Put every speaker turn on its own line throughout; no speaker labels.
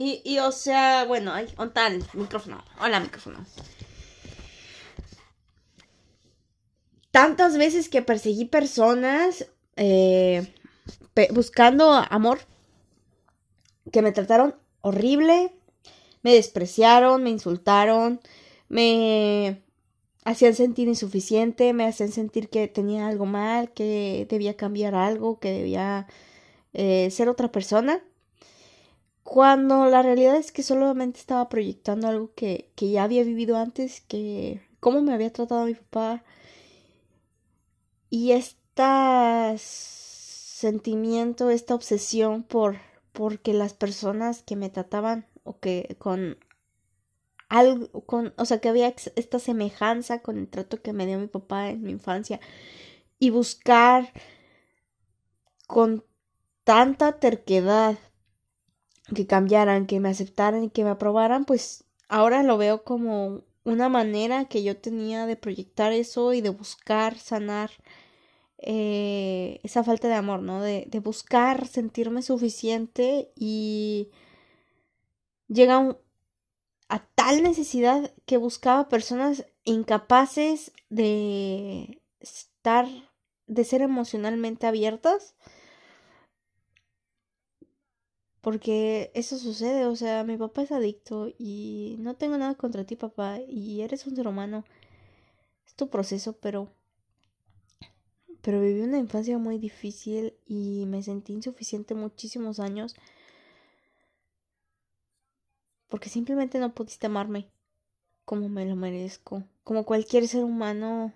Y, y o sea, bueno, ay, on tal, micrófono. Hola, micrófono. Tantas veces que perseguí personas eh, buscando amor que me trataron horrible, me despreciaron, me insultaron, me hacían sentir insuficiente, me hacían sentir que tenía algo mal, que debía cambiar algo, que debía eh, ser otra persona. Cuando la realidad es que solamente estaba proyectando algo que, que ya había vivido antes, que cómo me había tratado mi papá. Y este sentimiento, esta obsesión por porque las personas que me trataban o que con algo, con, o sea, que había esta semejanza con el trato que me dio mi papá en mi infancia y buscar con tanta terquedad que cambiaran, que me aceptaran y que me aprobaran, pues ahora lo veo como una manera que yo tenía de proyectar eso y de buscar sanar eh, esa falta de amor, ¿no? De, de buscar sentirme suficiente y llega a tal necesidad que buscaba personas incapaces de estar, de ser emocionalmente abiertas. Porque eso sucede, o sea, mi papá es adicto y no tengo nada contra ti, papá, y eres un ser humano. Es tu proceso, pero pero viví una infancia muy difícil y me sentí insuficiente muchísimos años porque simplemente no pudiste amarme como me lo merezco, como cualquier ser humano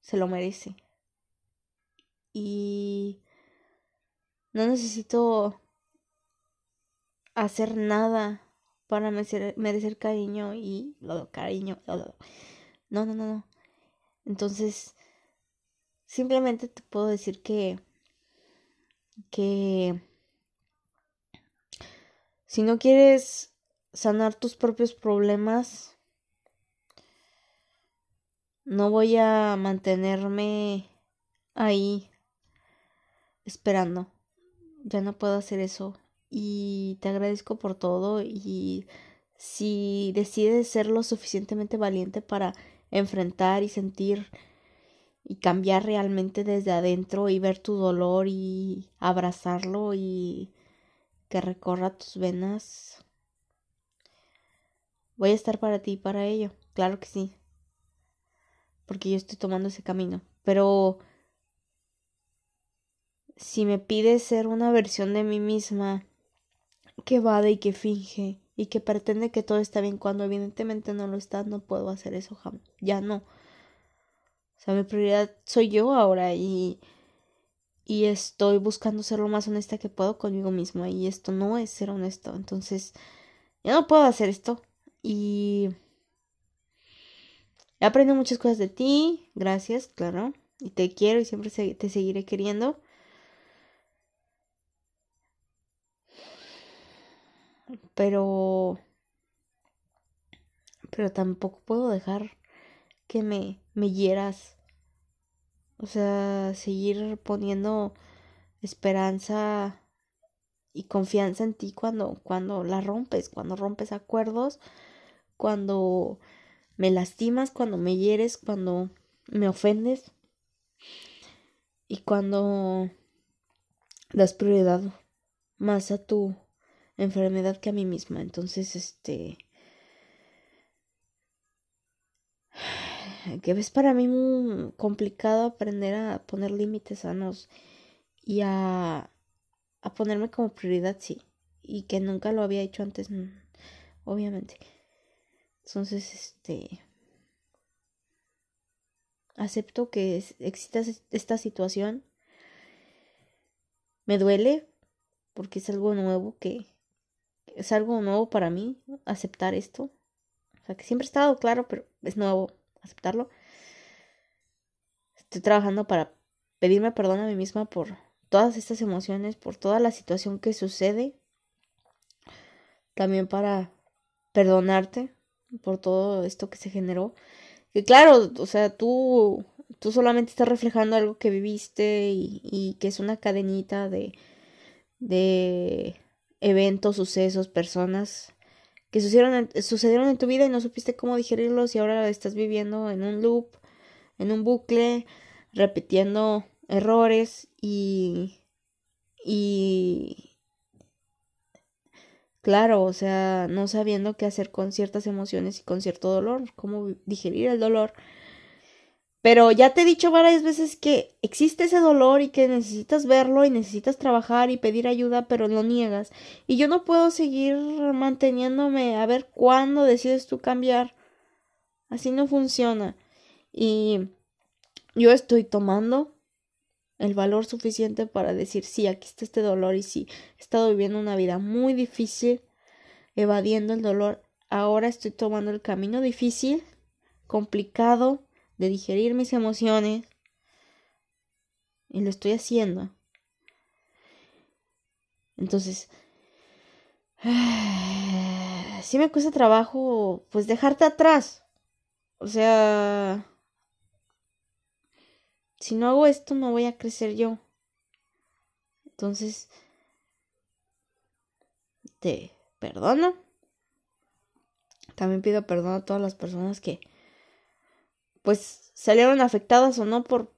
se lo merece. Y no necesito hacer nada para merecer, cariño y lo cariño. No, no, no, no. Entonces, Simplemente te puedo decir que que si no quieres sanar tus propios problemas, no voy a mantenerme ahí esperando. Ya no puedo hacer eso. Y te agradezco por todo. Y si decides ser lo suficientemente valiente para enfrentar y sentir y cambiar realmente desde adentro y ver tu dolor y abrazarlo y que recorra tus venas. Voy a estar para ti y para ello, claro que sí. Porque yo estoy tomando ese camino. Pero si me pides ser una versión de mí misma que vade y que finge y que pretende que todo está bien cuando evidentemente no lo está, no puedo hacer eso jamás. Ya no. O sea, mi prioridad soy yo ahora y, y estoy buscando ser lo más honesta que puedo conmigo misma y esto no es ser honesto. Entonces, ya no puedo hacer esto y he aprendido muchas cosas de ti. Gracias, claro. Y te quiero y siempre te seguiré queriendo. Pero... Pero tampoco puedo dejar que me, me hieras. O sea, seguir poniendo esperanza y confianza en ti cuando, cuando la rompes, cuando rompes acuerdos, cuando me lastimas, cuando me hieres, cuando me ofendes y cuando das prioridad más a tu enfermedad que a mí misma. Entonces, este que es para mí muy complicado aprender a poner límites sanos y a, a ponerme como prioridad, sí. Y que nunca lo había hecho antes, mm, obviamente. Entonces, este... Acepto que exista esta situación. Me duele porque es algo nuevo que... Es algo nuevo para mí aceptar esto. O sea, que siempre ha estado claro, pero es nuevo aceptarlo. Estoy trabajando para pedirme perdón a mí misma por todas estas emociones, por toda la situación que sucede. También para perdonarte por todo esto que se generó. Que claro, o sea, tú, tú solamente estás reflejando algo que viviste y, y que es una cadenita de, de eventos, sucesos, personas que sucedieron en, sucedieron en tu vida y no supiste cómo digerirlos y ahora estás viviendo en un loop, en un bucle, repitiendo errores y y claro, o sea, no sabiendo qué hacer con ciertas emociones y con cierto dolor, cómo digerir el dolor. Pero ya te he dicho varias veces que existe ese dolor y que necesitas verlo y necesitas trabajar y pedir ayuda, pero lo niegas. Y yo no puedo seguir manteniéndome a ver cuándo decides tú cambiar. Así no funciona. Y yo estoy tomando el valor suficiente para decir, sí, aquí está este dolor y sí, he estado viviendo una vida muy difícil, evadiendo el dolor. Ahora estoy tomando el camino difícil, complicado, de digerir mis emociones. Y lo estoy haciendo. Entonces, sí me cuesta trabajo, pues dejarte atrás. O sea, si no hago esto, no voy a crecer yo. Entonces, te perdono. También pido perdón a todas las personas que pues salieron afectadas o no por,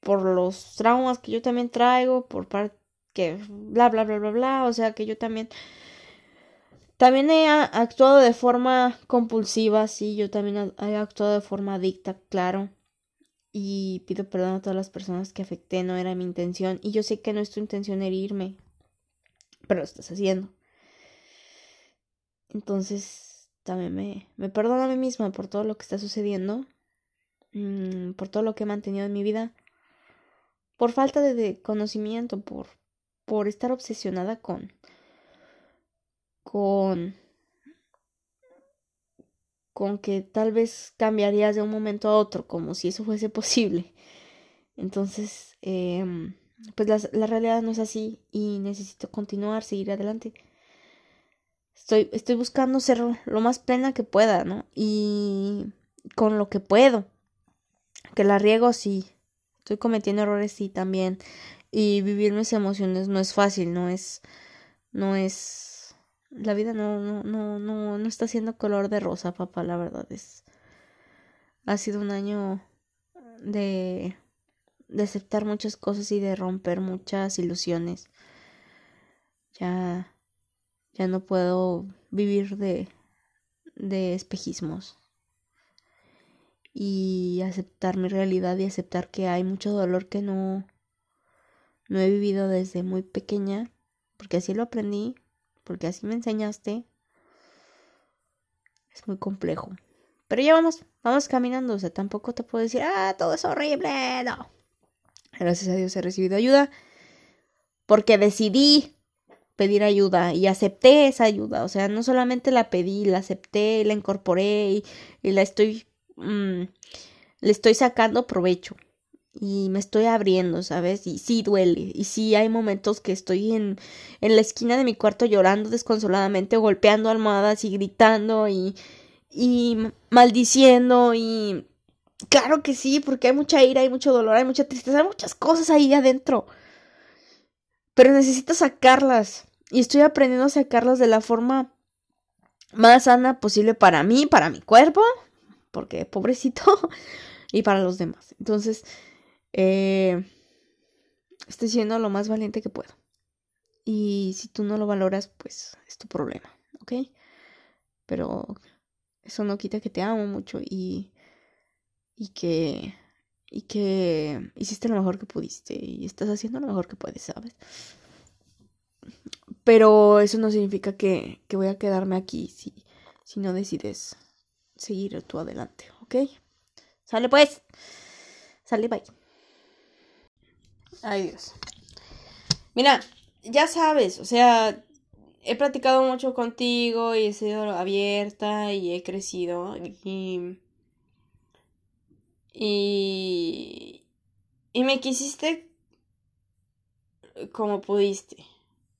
por los traumas que yo también traigo, por parte que bla bla bla bla bla, o sea que yo también también he actuado de forma compulsiva, sí, yo también he actuado de forma adicta, claro. Y pido perdón a todas las personas que afecté, no era mi intención. Y yo sé que no es tu intención herirme, pero lo estás haciendo. Entonces, también me, me perdono a mí misma por todo lo que está sucediendo. Mm, por todo lo que he mantenido en mi vida, por falta de, conocimiento, por, por estar obsesionada con, con, con que tal vez cambiarías de un momento a otro, como si eso fuese posible. Entonces, em, pues la, la, realidad no es así y necesito continuar, seguir adelante. Estoy, estoy buscando ser lo más plena que pueda, ¿no? Y con lo que puedo que la riego, sí. Estoy cometiendo errores, sí, también. Y vivir mis emociones no es fácil, no es. No es. La vida no, no, no, no, no está siendo color de rosa, papá, la verdad es. Ha sido un año de. de aceptar muchas cosas y de romper muchas ilusiones. Ya. Ya no puedo vivir de. de espejismos y aceptar mi realidad y aceptar que hay mucho dolor que no no he vivido desde muy pequeña, porque así lo aprendí, porque así me enseñaste. Es muy complejo. Pero ya vamos, vamos caminando, o sea, tampoco te puedo decir, ah, todo es horrible, no. Gracias a Dios he recibido ayuda porque decidí pedir ayuda y acepté esa ayuda, o sea, no solamente la pedí, la acepté, la incorporé y, y la estoy Mm, le estoy sacando provecho y me estoy abriendo, ¿sabes? Y sí duele. Y sí hay momentos que estoy en, en la esquina de mi cuarto llorando desconsoladamente, golpeando almohadas y gritando y, y maldiciendo y... Claro que sí, porque hay mucha ira, hay mucho dolor, hay mucha tristeza, hay muchas cosas ahí adentro. Pero necesito sacarlas. Y estoy aprendiendo a sacarlas de la forma más sana posible para mí, para mi cuerpo, porque pobrecito, y para los demás. Entonces, eh, estoy siendo lo más valiente que puedo. Y si tú no lo valoras, pues es tu problema, ¿ok? Pero eso no quita que te amo mucho y, y que y que hiciste lo mejor que pudiste y estás haciendo lo mejor que puedes, ¿sabes? Pero eso no significa que, que voy a quedarme aquí si, si no decides seguir tú adelante, ¿ok? Sale pues. Sale, bye. Ay Dios. Mira, ya sabes, o sea, he platicado mucho contigo y he sido abierta y he crecido y... Y... Y me quisiste como pudiste.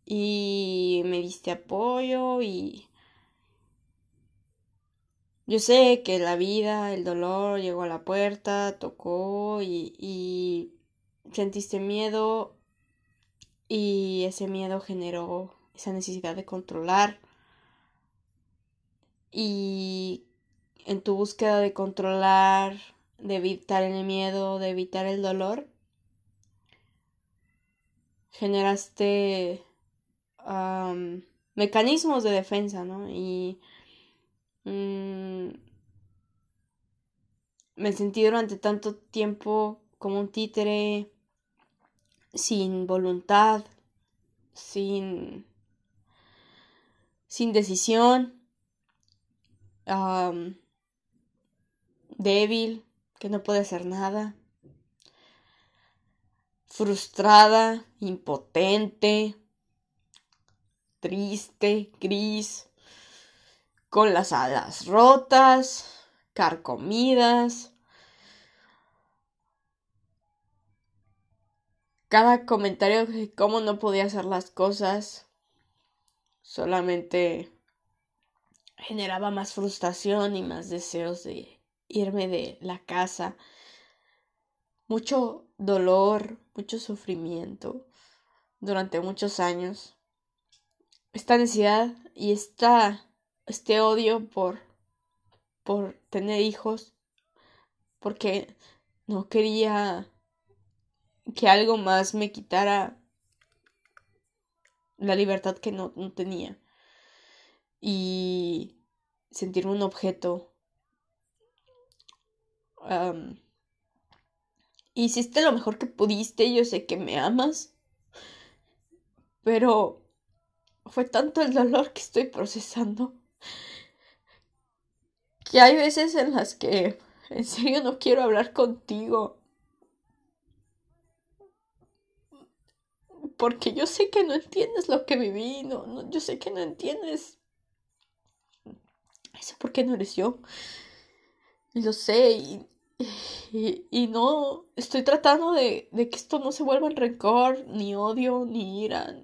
Y me diste apoyo y yo sé que la vida, el dolor llegó a la puerta, tocó y, sentiste miedo y ese miedo generó esa necesidad de controlar y en tu búsqueda de controlar, de evitar el miedo, de evitar el dolor, generaste mecanismos de defensa, ¿no? Y mm, me sentí durante tanto tiempo como un títere sin voluntad, sin, sin decisión, débil, que no puede hacer nada, frustrada, impotente, triste, gris, con las alas rotas, carcomidas. Cada comentario de cómo no podía hacer las cosas solamente generaba más frustración y más deseos de irme de la casa. Mucho dolor, mucho sufrimiento durante muchos años. Esta necesidad y esta, este odio por, por tener hijos, porque no quería que algo más me quitara la libertad que no, no tenía y sentirme un objeto. hiciste lo mejor que pudiste, yo sé que me amas, pero fue tanto el dolor que estoy procesando que hay veces en las que en serio no quiero hablar contigo. Porque yo sé que no entiendes lo que viví, no, no yo sé que no entiendes eso porque no eres yo. Lo sé y, y, no estoy tratando de, de, que esto no se vuelva en rencor, ni odio, ni ira.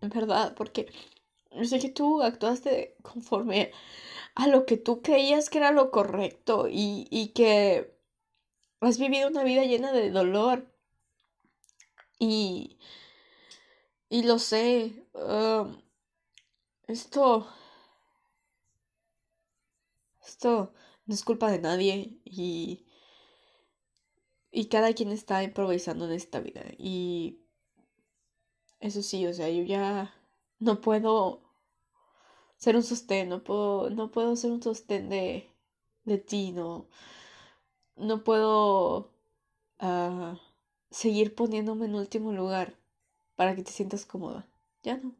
En verdad, porque yo sé que tú actuaste conforme a lo que tú creías que era lo correcto y, y que has vivido una vida llena de dolor. Y, y lo sé. Um, esto esto no es culpa de nadie y, y cada quien está improvisando en esta vida. Y eso sí, o sea, yo ya no puedo ser un sostén, no puedo, no puedo ser un sostén de, de ti, no, no puedo uh, seguir poniéndome en último lugar para que te sientas cómoda. Ya no.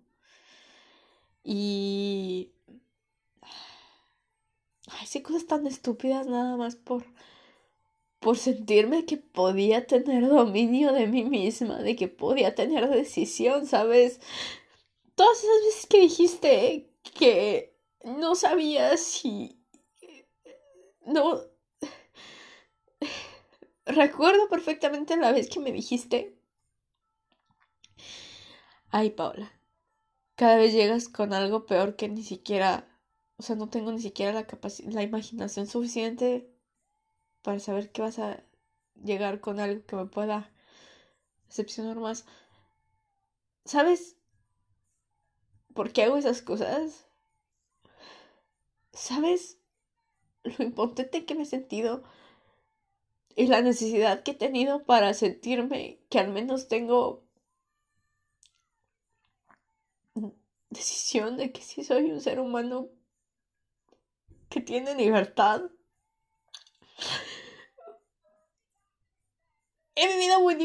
Y Ay, sí, cosas tan estúpidas nada más por. por sentirme que podía tener dominio de mí misma, de que podía tener decisión, ¿sabes? Todas esas veces que dijiste que no sabías si. No. Recuerdo perfectamente la vez que me dijiste. Ay, Paula. Cada vez llegas con algo peor que ni siquiera o sea, no tengo ni siquiera la capacidad, la imaginación suficiente para saber que vas a llegar con algo que me pueda decepcionar más. ¿Sabes por qué hago esas cosas? ¿Sabes lo impotente que me he sentido? Y la necesidad que he tenido para sentirme que al menos tengo decisión de que sí soy un ser humano que tiene libertad. He vivido muy...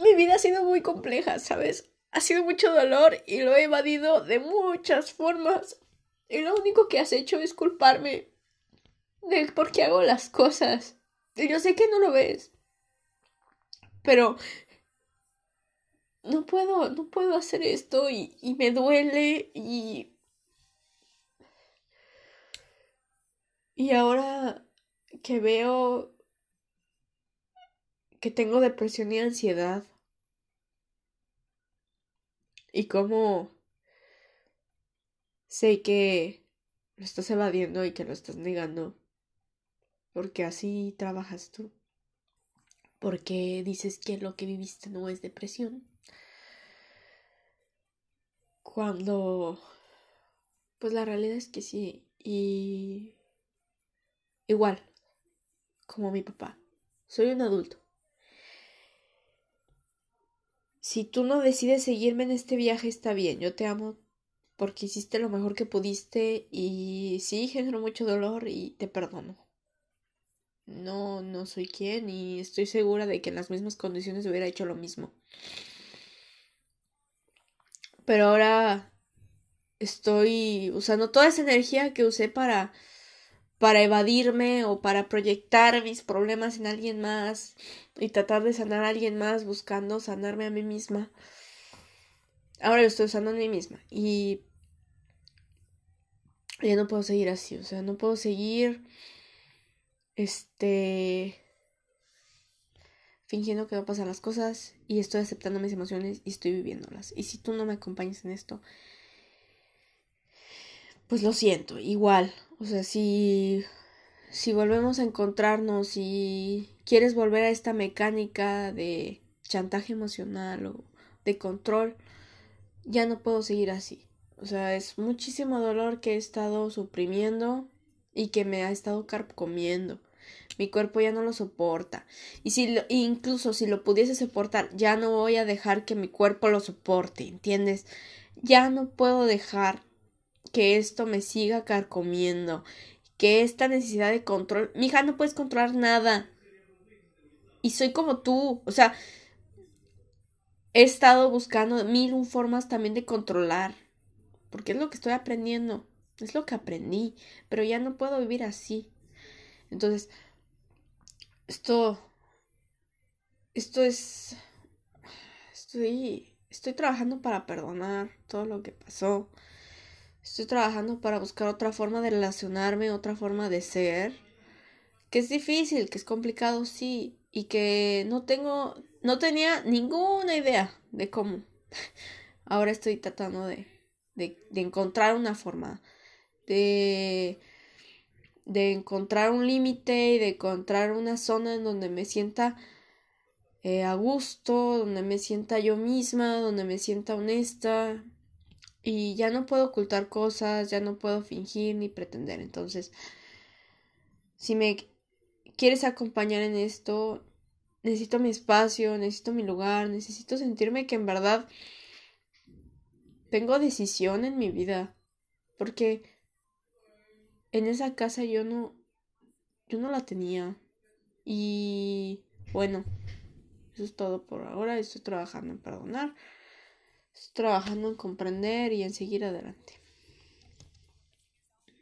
Mi vida ha sido muy compleja, ¿sabes? Ha sido mucho dolor y lo he evadido de muchas formas. Y lo único que has hecho es culparme de por qué hago las cosas. Y yo sé que no lo ves. Pero no puedo, no puedo hacer esto y, y me duele y Y ahora que veo que tengo depresión y ansiedad y cómo sé que lo estás evadiendo y que lo estás negando, porque así trabajas tú, porque dices que lo que viviste no es depresión. Cuando... Pues la realidad es que sí. Y... Igual, como mi papá. Soy un adulto. Si tú no decides seguirme en este viaje, está bien. Yo te amo porque hiciste lo mejor que pudiste y sí, generó mucho dolor y te perdono. No, no soy quien y estoy segura de que en las mismas condiciones hubiera hecho lo mismo. Pero ahora estoy usando toda esa energía que usé para para evadirme o para proyectar mis problemas en alguien más y tratar de sanar a alguien más buscando sanarme a mí misma. Ahora lo estoy usando a mí misma y ya no puedo seguir así, o sea, no puedo seguir este fingiendo que no pasan las cosas y estoy aceptando mis emociones y estoy viviéndolas. Y si tú no me acompañas en esto, pues lo siento, igual, o sea, si si volvemos a encontrarnos y quieres volver a esta mecánica de chantaje emocional o de control, ya no puedo seguir así. O sea, es muchísimo dolor que he estado suprimiendo y que me ha estado carcomiendo. Mi cuerpo ya no lo soporta. Y si lo, incluso si lo pudiese soportar, ya no voy a dejar que mi cuerpo lo soporte, ¿entiendes? Ya no puedo dejar que esto me siga carcomiendo, que esta necesidad de control, mija, no puedes controlar nada. Y soy como tú, o sea, he estado buscando mil formas también de controlar, porque es lo que estoy aprendiendo, es lo que aprendí, pero ya no puedo vivir así. Entonces, esto, esto es, estoy, estoy trabajando para perdonar todo lo que pasó. Estoy trabajando para buscar otra forma de relacionarme, otra forma de ser. Que es difícil, que es complicado, sí. Y que no tengo, no tenía ninguna idea de cómo. Ahora estoy tratando de, de, de encontrar una forma. De, de encontrar un límite y de encontrar una zona en donde me sienta eh, a gusto, donde me sienta yo misma, donde me sienta honesta, y ya no puedo ocultar cosas, ya no puedo fingir ni pretender. Entonces, si me quieres acompañar en esto, necesito mi espacio, necesito mi lugar, necesito sentirme que en verdad tengo decisión en mi vida. Porque en esa casa yo no, yo no la tenía. Y bueno, eso es todo por ahora. Estoy trabajando en perdonar trabajando en comprender y en seguir adelante.